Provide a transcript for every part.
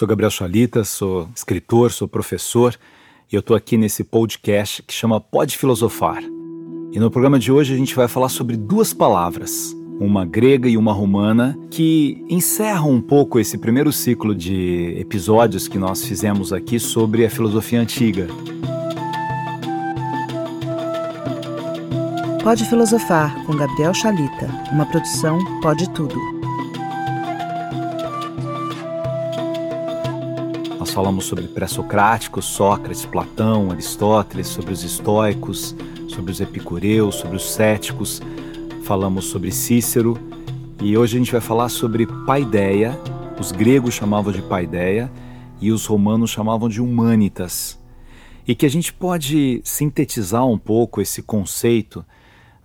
Sou Gabriel Chalita, sou escritor, sou professor e eu estou aqui nesse podcast que chama Pode Filosofar. E no programa de hoje a gente vai falar sobre duas palavras, uma grega e uma romana, que encerram um pouco esse primeiro ciclo de episódios que nós fizemos aqui sobre a filosofia antiga. Pode Filosofar com Gabriel Chalita, uma produção Pode Tudo. Nós falamos sobre pré-socráticos, Sócrates, Platão, Aristóteles, sobre os estoicos, sobre os epicureus, sobre os céticos, falamos sobre Cícero e hoje a gente vai falar sobre paideia. Os gregos chamavam de paideia e os romanos chamavam de humanitas. E que a gente pode sintetizar um pouco esse conceito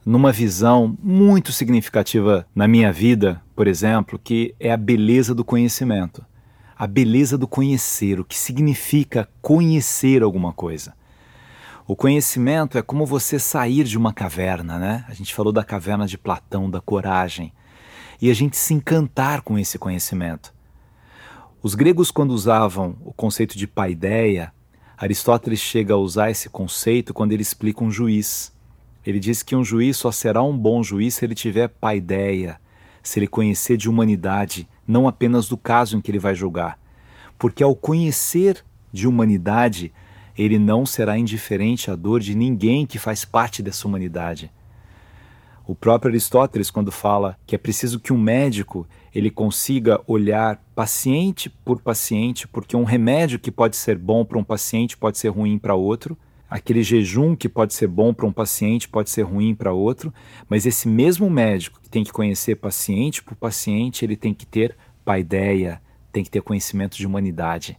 numa visão muito significativa na minha vida, por exemplo, que é a beleza do conhecimento. A beleza do conhecer, o que significa conhecer alguma coisa. O conhecimento é como você sair de uma caverna, né? A gente falou da caverna de Platão, da coragem, e a gente se encantar com esse conhecimento. Os gregos, quando usavam o conceito de paideia, Aristóteles chega a usar esse conceito quando ele explica um juiz. Ele diz que um juiz só será um bom juiz se ele tiver paideia, se ele conhecer de humanidade, não apenas do caso em que ele vai julgar. Porque ao conhecer de humanidade, ele não será indiferente à dor de ninguém que faz parte dessa humanidade. O próprio Aristóteles, quando fala que é preciso que um médico ele consiga olhar paciente por paciente, porque um remédio que pode ser bom para um paciente pode ser ruim para outro, Aquele jejum que pode ser bom para um paciente pode ser ruim para outro, mas esse mesmo médico que tem que conhecer paciente por paciente, ele tem que ter paideia, tem que ter conhecimento de humanidade.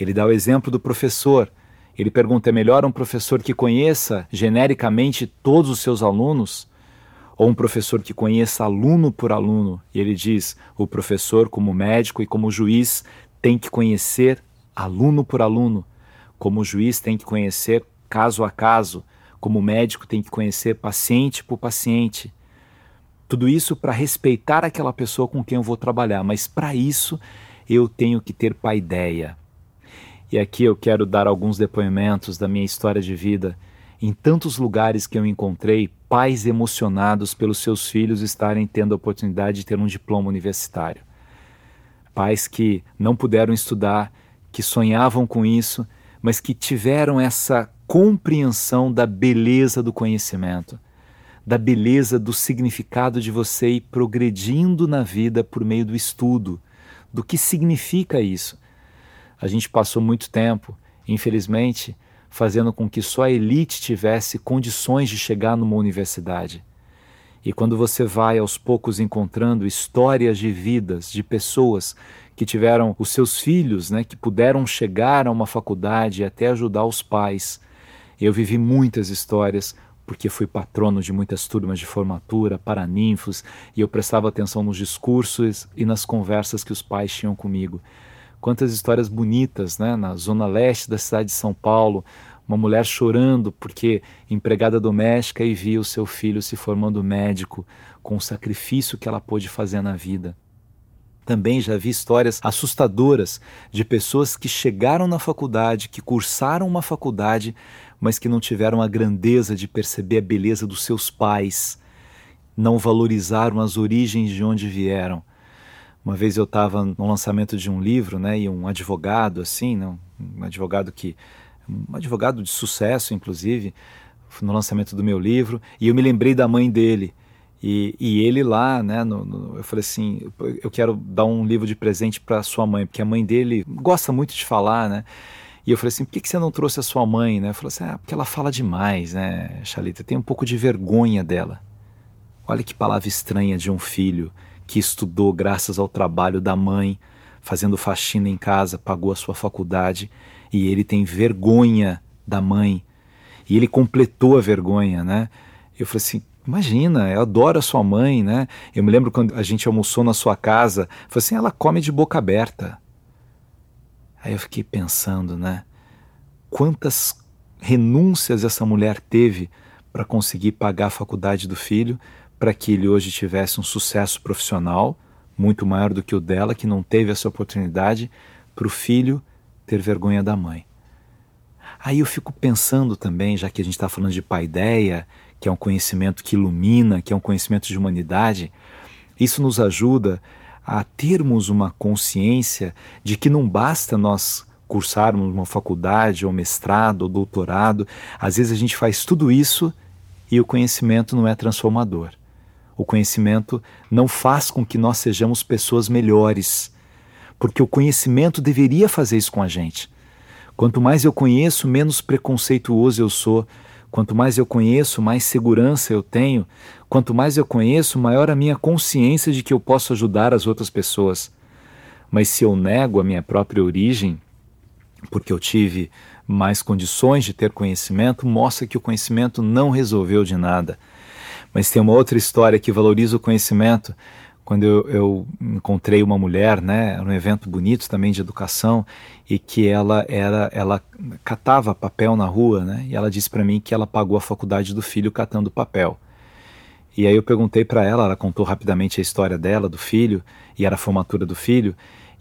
Ele dá o exemplo do professor. Ele pergunta: é melhor um professor que conheça genericamente todos os seus alunos ou um professor que conheça aluno por aluno? E ele diz: o professor, como médico e como juiz, tem que conhecer aluno por aluno como juiz tem que conhecer caso a caso, como médico tem que conhecer paciente por paciente. Tudo isso para respeitar aquela pessoa com quem eu vou trabalhar, mas para isso eu tenho que ter paideia. E aqui eu quero dar alguns depoimentos da minha história de vida. Em tantos lugares que eu encontrei pais emocionados pelos seus filhos estarem tendo a oportunidade de ter um diploma universitário. Pais que não puderam estudar, que sonhavam com isso mas que tiveram essa compreensão da beleza do conhecimento, da beleza do significado de você ir progredindo na vida por meio do estudo, do que significa isso. A gente passou muito tempo, infelizmente, fazendo com que só a elite tivesse condições de chegar numa universidade. E quando você vai aos poucos encontrando histórias de vidas, de pessoas que tiveram os seus filhos, né, que puderam chegar a uma faculdade e até ajudar os pais. Eu vivi muitas histórias porque fui patrono de muitas turmas de formatura, paraninfos, e eu prestava atenção nos discursos e nas conversas que os pais tinham comigo. Quantas histórias bonitas, né? Na zona leste da cidade de São Paulo, uma mulher chorando porque empregada doméstica e via o seu filho se formando médico, com o sacrifício que ela pôde fazer na vida. Também já vi histórias assustadoras de pessoas que chegaram na faculdade, que cursaram uma faculdade, mas que não tiveram a grandeza de perceber a beleza dos seus pais, não valorizaram as origens de onde vieram. Uma vez eu estava no lançamento de um livro, né, e um advogado assim, né, um advogado que um advogado de sucesso, inclusive, no lançamento do meu livro, e eu me lembrei da mãe dele. E, e ele lá, né, no, no, eu falei assim, eu quero dar um livro de presente para sua mãe, porque a mãe dele gosta muito de falar, né? E eu falei assim, por que, que você não trouxe a sua mãe, né? Falei assim, ah, porque ela fala demais, né, Chalita? Tem um pouco de vergonha dela. Olha que palavra estranha de um filho que estudou graças ao trabalho da mãe, fazendo faxina em casa, pagou a sua faculdade, e ele tem vergonha da mãe. E ele completou a vergonha, né? Eu falei assim, Imagina, eu adoro a sua mãe, né? Eu me lembro quando a gente almoçou na sua casa, falei assim, ela come de boca aberta. Aí eu fiquei pensando, né? Quantas renúncias essa mulher teve para conseguir pagar a faculdade do filho, para que ele hoje tivesse um sucesso profissional muito maior do que o dela, que não teve essa oportunidade, para o filho ter vergonha da mãe. Aí eu fico pensando também, já que a gente está falando de paideia, que é um conhecimento que ilumina, que é um conhecimento de humanidade, isso nos ajuda a termos uma consciência de que não basta nós cursarmos uma faculdade, ou mestrado, ou doutorado, às vezes a gente faz tudo isso e o conhecimento não é transformador. O conhecimento não faz com que nós sejamos pessoas melhores, porque o conhecimento deveria fazer isso com a gente. Quanto mais eu conheço, menos preconceituoso eu sou. Quanto mais eu conheço, mais segurança eu tenho. Quanto mais eu conheço, maior a minha consciência de que eu posso ajudar as outras pessoas. Mas se eu nego a minha própria origem, porque eu tive mais condições de ter conhecimento, mostra que o conhecimento não resolveu de nada. Mas tem uma outra história que valoriza o conhecimento, quando eu, eu, encontrei uma mulher, né, era um evento bonito também de educação, e que ela era, ela catava papel na rua, né, e ela disse para mim que ela pagou a faculdade do filho catando papel. E aí eu perguntei para ela, ela contou rapidamente a história dela, do filho, e era a formatura do filho,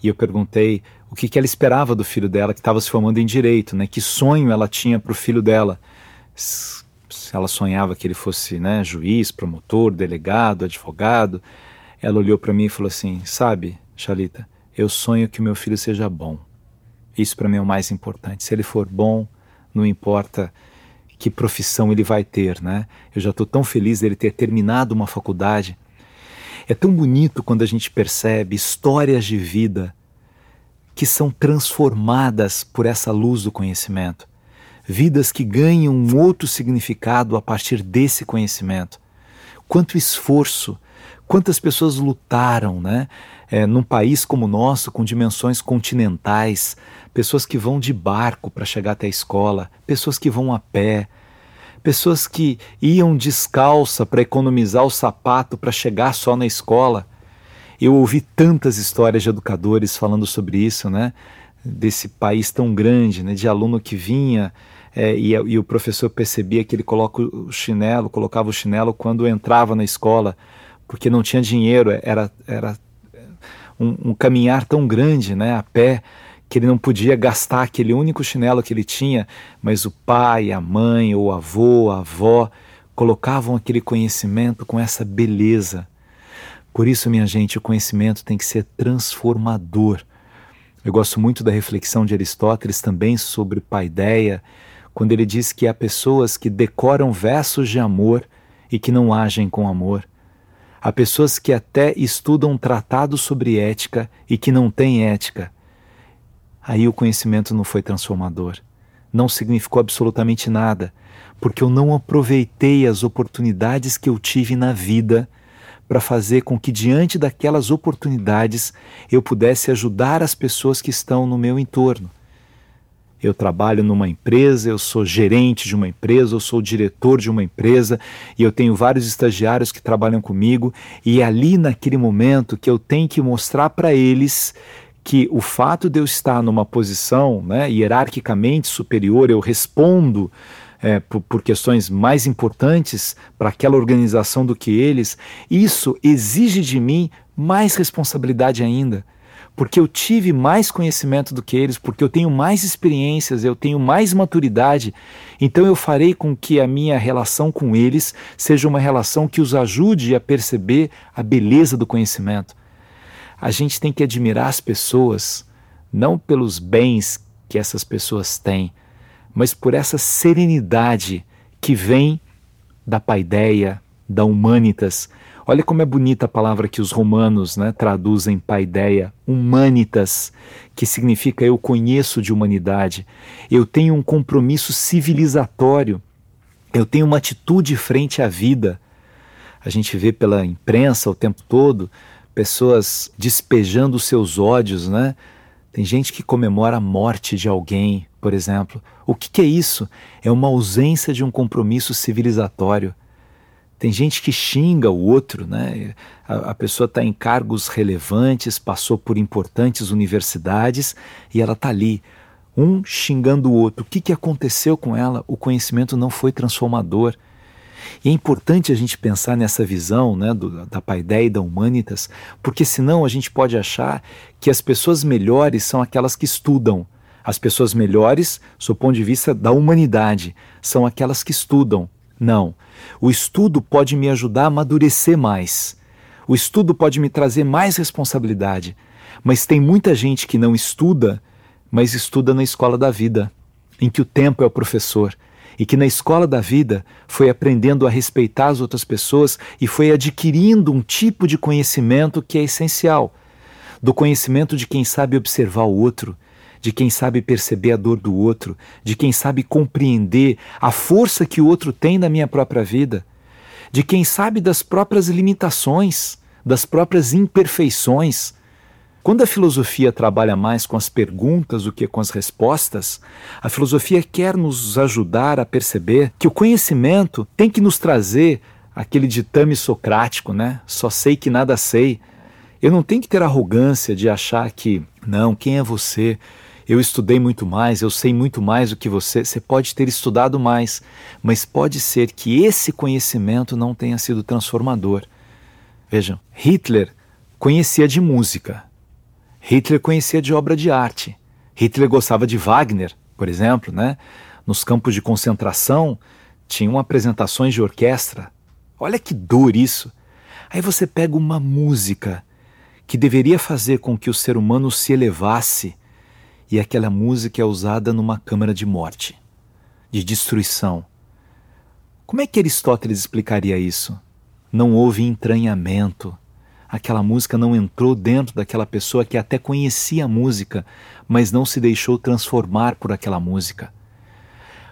e eu perguntei o que, que ela esperava do filho dela, que estava se formando em direito, né, que sonho ela tinha para o filho dela. Se ela sonhava que ele fosse né, juiz, promotor, delegado, advogado, ela olhou para mim e falou assim: Sabe, Chalita, eu sonho que meu filho seja bom. Isso para mim é o mais importante. Se ele for bom, não importa que profissão ele vai ter, né? Eu já estou tão feliz dele ter terminado uma faculdade. É tão bonito quando a gente percebe histórias de vida que são transformadas por essa luz do conhecimento. Vidas que ganham um outro significado a partir desse conhecimento. Quanto esforço Quantas pessoas lutaram, né? É, num país como o nosso, com dimensões continentais, pessoas que vão de barco para chegar até a escola, pessoas que vão a pé, pessoas que iam descalça para economizar o sapato para chegar só na escola. Eu ouvi tantas histórias de educadores falando sobre isso, né? Desse país tão grande, né? De aluno que vinha é, e, e o professor percebia que ele coloca o chinelo, colocava o chinelo quando entrava na escola porque não tinha dinheiro, era, era um, um, caminhar tão grande né, a pé que ele não podia gastar aquele único chinelo que ele tinha, mas o pai, a mãe, o avô, a avó colocavam aquele conhecimento com essa beleza. Por isso, minha gente, o conhecimento tem que ser transformador. Eu gosto muito da reflexão de Aristóteles também sobre paideia, quando ele diz que há pessoas que decoram versos de amor e que não agem com amor. Há pessoas que até estudam tratados sobre ética e que não têm ética. Aí o conhecimento não foi transformador. Não significou absolutamente nada, porque eu não aproveitei as oportunidades que eu tive na vida para fazer com que, diante daquelas oportunidades, eu pudesse ajudar as pessoas que estão no meu entorno eu trabalho numa empresa, eu sou gerente de uma empresa, eu sou diretor de uma empresa e eu tenho vários estagiários que trabalham comigo e é ali naquele momento que eu tenho que mostrar para eles que o fato de eu estar numa posição né, hierarquicamente superior, eu respondo é, por, por, questões mais importantes para aquela organização do que eles, isso exige de mim mais responsabilidade ainda porque eu tive mais conhecimento do que eles, porque eu tenho mais experiências, eu tenho mais maturidade, então eu farei com que a minha relação com eles seja uma relação que os ajude a perceber a beleza do conhecimento. A gente tem que admirar as pessoas, não pelos bens que essas pessoas têm, mas por essa serenidade que vem da paideia, da humanitas, Olha como é bonita a palavra que os romanos né, traduzem paideia, humanitas, que significa eu conheço de humanidade, eu tenho um compromisso civilizatório, eu tenho uma atitude frente à vida. A gente vê pela imprensa o tempo todo pessoas despejando seus ódios, né? Tem gente que comemora a morte de alguém, por exemplo. O que, que é isso? É uma ausência de um compromisso civilizatório. Tem gente que xinga o outro, né? A, a pessoa está em cargos relevantes, passou por importantes universidades e ela está ali, um xingando o outro. O que, que aconteceu com ela? O conhecimento não foi transformador. E é importante a gente pensar nessa visão né, do, da paideia e da humanitas, porque senão a gente pode achar que as pessoas melhores são aquelas que estudam. As pessoas melhores, do ponto de vista da humanidade, são aquelas que estudam. Não. O estudo pode me ajudar a amadurecer mais. O estudo pode me trazer mais responsabilidade. Mas tem muita gente que não estuda, mas estuda na escola da vida, em que o tempo é o professor e que na escola da vida foi aprendendo a respeitar as outras pessoas e foi adquirindo um tipo de conhecimento que é essencial do conhecimento de quem sabe observar o outro, de quem sabe perceber a dor do outro, de quem sabe compreender a força que o outro tem na minha própria vida, de quem sabe das próprias limitações, das próprias imperfeições, quando a filosofia trabalha mais com as perguntas do que com as respostas, a filosofia quer nos ajudar a perceber que o conhecimento tem que nos trazer aquele ditame socrático, né? Só sei que nada sei. Eu não tenho que ter arrogância de achar que, não, quem é você? Eu estudei muito mais, eu sei muito mais do que você. Você pode ter estudado mais, mas pode ser que esse conhecimento não tenha sido transformador. Vejam, Hitler conhecia de música, Hitler conhecia de obra de arte. Hitler gostava de Wagner, por exemplo, né? Nos campos de concentração tinham apresentações de orquestra. Olha que dor isso. Aí você pega uma música que deveria fazer com que o ser humano se elevasse e aquela música é usada numa câmara de morte, de destruição. Como é que Aristóteles explicaria isso? Não houve entranhamento, aquela música não entrou dentro daquela pessoa que até conhecia a música, mas não se deixou transformar por aquela música.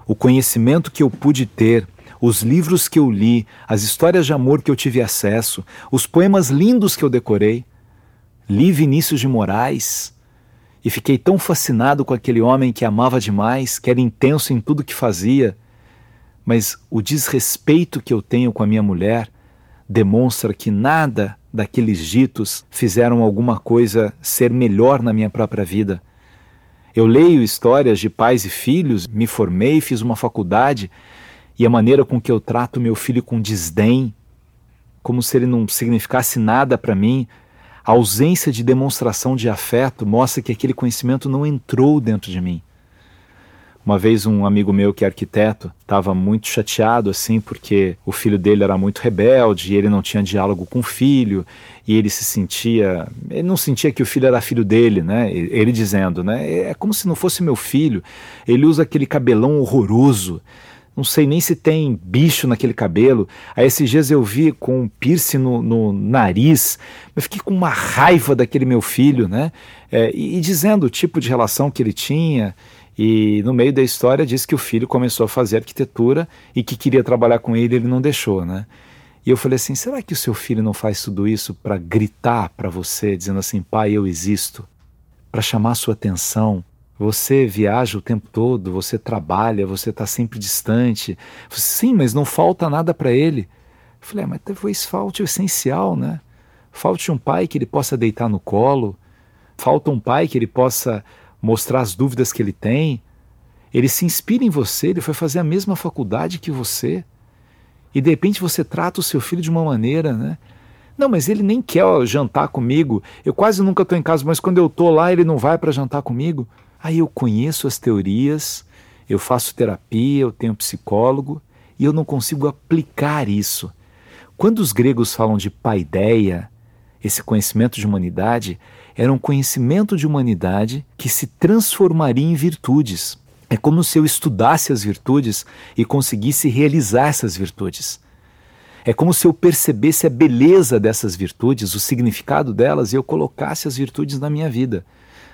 O conhecimento que eu pude ter, os livros que eu li, as histórias de amor que eu tive acesso, os poemas lindos que eu decorei. Li Vinícius de Moraes e fiquei tão fascinado com aquele homem que amava demais, que era intenso em tudo que fazia. Mas o desrespeito que eu tenho com a minha mulher demonstra que nada daqueles ditos fizeram alguma coisa ser melhor na minha própria vida. Eu leio histórias de pais e filhos, me formei, fiz uma faculdade e a maneira com que eu trato meu filho com desdém, como se ele não significasse nada para mim, a ausência de demonstração de afeto mostra que aquele conhecimento não entrou dentro de mim. Uma vez um amigo meu que é arquiteto estava muito chateado assim porque o filho dele era muito rebelde e ele não tinha diálogo com o filho e ele se sentia, ele não sentia que o filho era filho dele, né? Ele dizendo, né? É como se não fosse meu filho. Ele usa aquele cabelão horroroso. Não sei nem se tem bicho naquele cabelo. Aí esses dias eu vi com um piercing no, no nariz. Eu fiquei com uma raiva daquele meu filho, né? É, e, e dizendo o tipo de relação que ele tinha e no meio da história diz que o filho começou a fazer arquitetura e que queria trabalhar com ele, ele não deixou, né? E eu falei assim: será que o seu filho não faz tudo isso para gritar para você, dizendo assim, pai, eu existo? Para chamar sua atenção? Você viaja o tempo todo, você trabalha, você está sempre distante. Falei, Sim, mas não falta nada para ele. Eu falei, é, mas talvez falte o essencial, né? Falte um pai que ele possa deitar no colo, falta um pai que ele possa mostrar as dúvidas que ele tem. Ele se inspira em você, ele foi fazer a mesma faculdade que você. E de repente você trata o seu filho de uma maneira, né? Não, mas ele nem quer jantar comigo. Eu quase nunca estou em casa, mas quando eu estou lá, ele não vai para jantar comigo. Aí eu conheço as teorias, eu faço terapia, eu tenho psicólogo e eu não consigo aplicar isso. Quando os gregos falam de paideia, esse conhecimento de humanidade, era um conhecimento de humanidade que se transformaria em virtudes. É como se eu estudasse as virtudes e conseguisse realizar essas virtudes. É como se eu percebesse a beleza dessas virtudes, o significado delas e eu colocasse as virtudes na minha vida,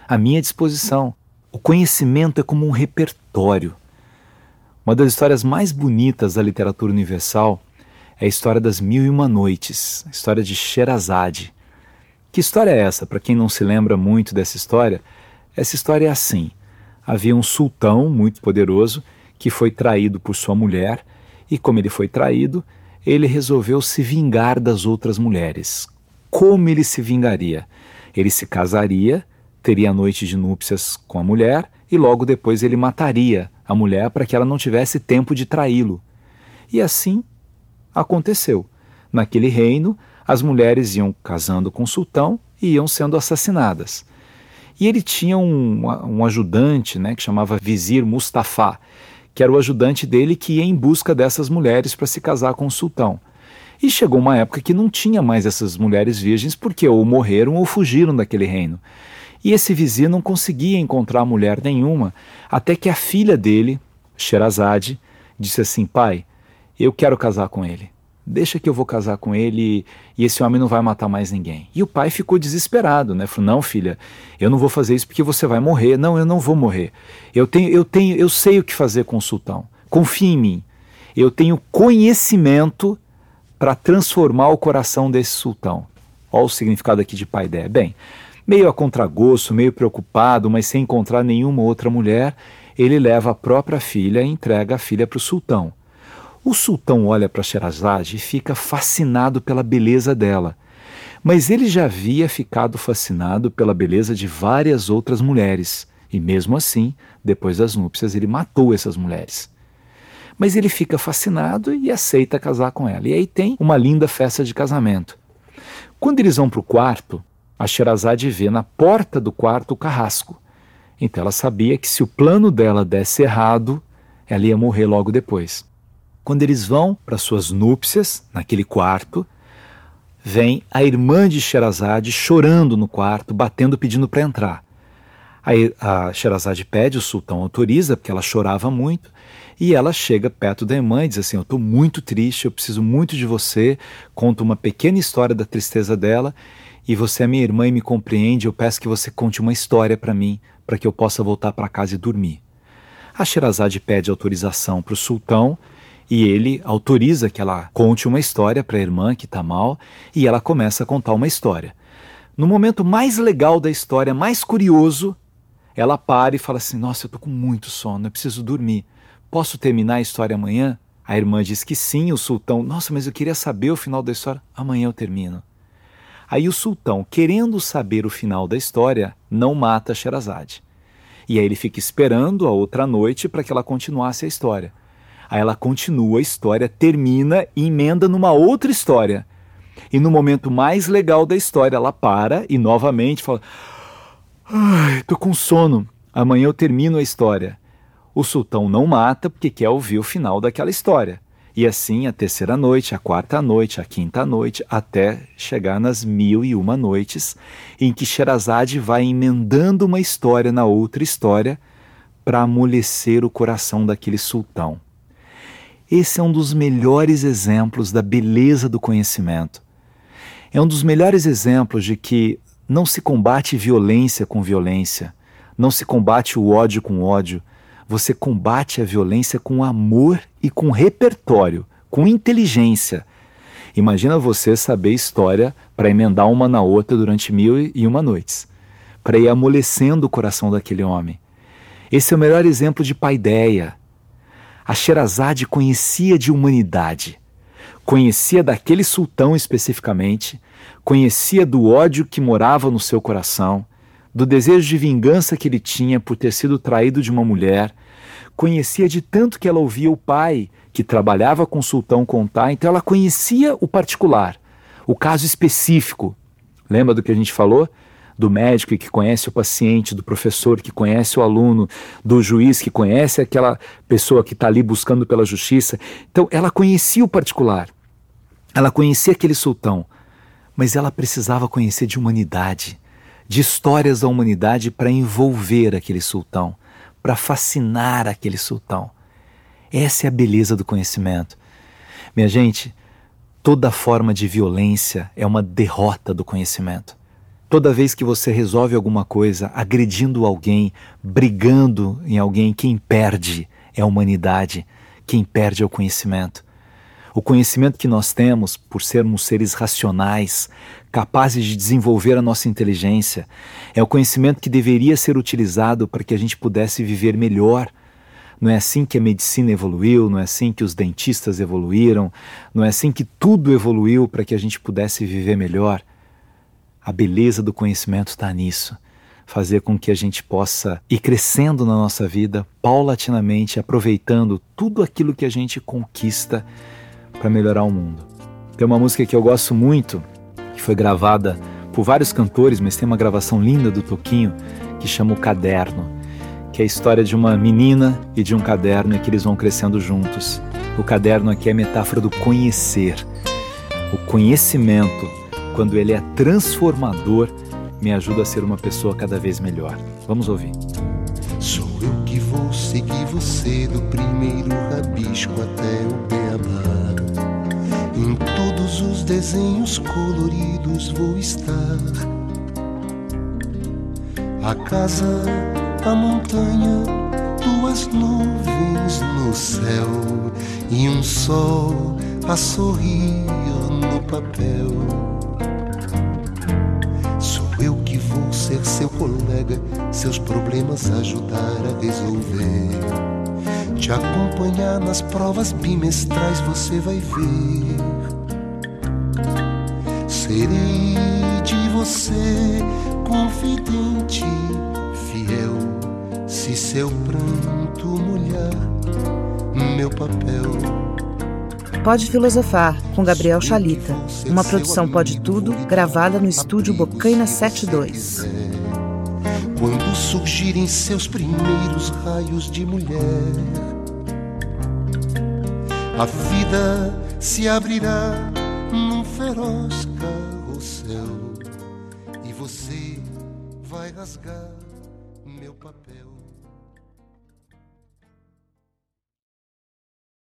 à minha disposição. O conhecimento é como um repertório. Uma das histórias mais bonitas da literatura universal é a história das Mil e Uma Noites, a história de Sherazade. Que história é essa? Para quem não se lembra muito dessa história, essa história é assim: havia um sultão muito poderoso que foi traído por sua mulher, e como ele foi traído, ele resolveu se vingar das outras mulheres. Como ele se vingaria? Ele se casaria, teria a noite de núpcias com a mulher e logo depois ele mataria a mulher para que ela não tivesse tempo de traí-lo. E assim aconteceu. Naquele reino, as mulheres iam casando com o sultão e iam sendo assassinadas. E ele tinha um, um ajudante né, que chamava Vizir Mustafa, que era o ajudante dele que ia em busca dessas mulheres para se casar com o sultão. E chegou uma época que não tinha mais essas mulheres virgens porque ou morreram ou fugiram daquele reino. E esse vizir não conseguia encontrar mulher nenhuma, até que a filha dele, Sherazade, disse assim: Pai, eu quero casar com ele. Deixa que eu vou casar com ele e esse homem não vai matar mais ninguém. E o pai ficou desesperado, né? Falou: "Não, filha, eu não vou fazer isso porque você vai morrer. Não, eu não vou morrer. Eu tenho eu tenho eu sei o que fazer com o sultão. Confie em mim. Eu tenho conhecimento para transformar o coração desse sultão." Olha o significado aqui de pai. Bem, meio a contragosto, meio preocupado, mas sem encontrar nenhuma outra mulher, ele leva a própria filha e entrega a filha para o sultão. O sultão olha para Sherazade e fica fascinado pela beleza dela. Mas ele já havia ficado fascinado pela beleza de várias outras mulheres, e mesmo assim, depois das núpcias, ele matou essas mulheres. Mas ele fica fascinado e aceita casar com ela. E aí tem uma linda festa de casamento. Quando eles vão para o quarto, a Sherazade vê na porta do quarto o carrasco. Então ela sabia que se o plano dela desse errado, ela ia morrer logo depois. Quando eles vão para suas núpcias, naquele quarto, vem a irmã de Sherazade chorando no quarto, batendo, pedindo para entrar. Aí a Sherazade pede, o sultão autoriza, porque ela chorava muito, e ela chega perto da irmã e diz assim: Eu estou muito triste, eu preciso muito de você. Conta uma pequena história da tristeza dela, e você é minha irmã e me compreende. Eu peço que você conte uma história para mim, para que eu possa voltar para casa e dormir. A Sherazade pede autorização para o sultão e ele autoriza que ela conte uma história para a irmã que está mal e ela começa a contar uma história. No momento mais legal da história, mais curioso, ela para e fala assim: Nossa, eu estou com muito sono, eu preciso dormir. Posso terminar a história amanhã? A irmã diz que sim, o sultão, nossa, mas eu queria saber o final da história. Amanhã eu termino. Aí o sultão, querendo saber o final da história, não mata Sherazade. E aí ele fica esperando a outra noite para que ela continuasse a história. Aí ela continua a história, termina e emenda numa outra história. E no momento mais legal da história, ela para e novamente fala: Ai, tô com sono. Amanhã eu termino a história. O sultão não mata porque quer ouvir o final daquela história. E assim a terceira noite, a quarta noite, a quinta noite, até chegar nas mil e uma noites, em que Sherazade vai emendando uma história na outra história para amolecer o coração daquele sultão. Esse é um dos melhores exemplos da beleza do conhecimento. É um dos melhores exemplos de que não se combate violência com violência, não se combate o ódio com ódio, você combate a violência com amor e com repertório, com inteligência. Imagina você saber história para emendar uma na outra durante mil e uma noites, para ir amolecendo o coração daquele homem. Esse é o melhor exemplo de paideia, a Sherazade conhecia de humanidade, conhecia daquele sultão especificamente, conhecia do ódio que morava no seu coração, do desejo de vingança que ele tinha por ter sido traído de uma mulher, conhecia de tanto que ela ouvia o pai, que trabalhava com o sultão contar, então ela conhecia o particular, o caso específico. Lembra do que a gente falou? do médico que conhece o paciente, do professor que conhece o aluno, do juiz que conhece aquela pessoa que está ali buscando pela justiça. Então, ela conhecia o particular, ela conhecia aquele sultão, mas ela precisava conhecer de humanidade, de histórias da humanidade para envolver aquele sultão, para fascinar aquele sultão. Essa é a beleza do conhecimento. Minha gente, toda forma de violência é uma derrota do conhecimento. Toda vez que você resolve alguma coisa agredindo alguém, brigando em alguém, quem perde é a humanidade, quem perde é o conhecimento. O conhecimento que nós temos, por sermos seres racionais, capazes de desenvolver a nossa inteligência, é o conhecimento que deveria ser utilizado para que a gente pudesse viver melhor. Não é assim que a medicina evoluiu, não é assim que os dentistas evoluíram, não é assim que tudo evoluiu para que a gente pudesse viver melhor. A beleza do conhecimento está nisso. Fazer com que a gente possa ir crescendo na nossa vida paulatinamente, aproveitando tudo aquilo que a gente conquista para melhorar o mundo. Tem uma música que eu gosto muito, que foi gravada por vários cantores, mas tem uma gravação linda do Toquinho que chama O Caderno, que é a história de uma menina e de um caderno e que eles vão crescendo juntos. O caderno aqui é a metáfora do conhecer. O conhecimento, quando ele é transformador, me ajuda a ser uma pessoa cada vez melhor. Vamos ouvir. Sou eu que vou seguir você do primeiro rabisco até o beabá. Em todos os desenhos coloridos vou estar. A casa, a montanha, duas nuvens no céu e um sol a sorrir no papel. ser seu colega, seus problemas ajudar a resolver. Te acompanhar nas provas bimestrais, você vai ver. Serei de você confidente, fiel, se seu pranto molhar meu papel. Pode Filosofar, com Gabriel Chalita. Uma produção Pode Tudo, gravada no estúdio Bocaina 72. Quando surgirem seus primeiros raios de mulher, a vida se abrirá num feroz carrossel e você vai rasgar meu papel.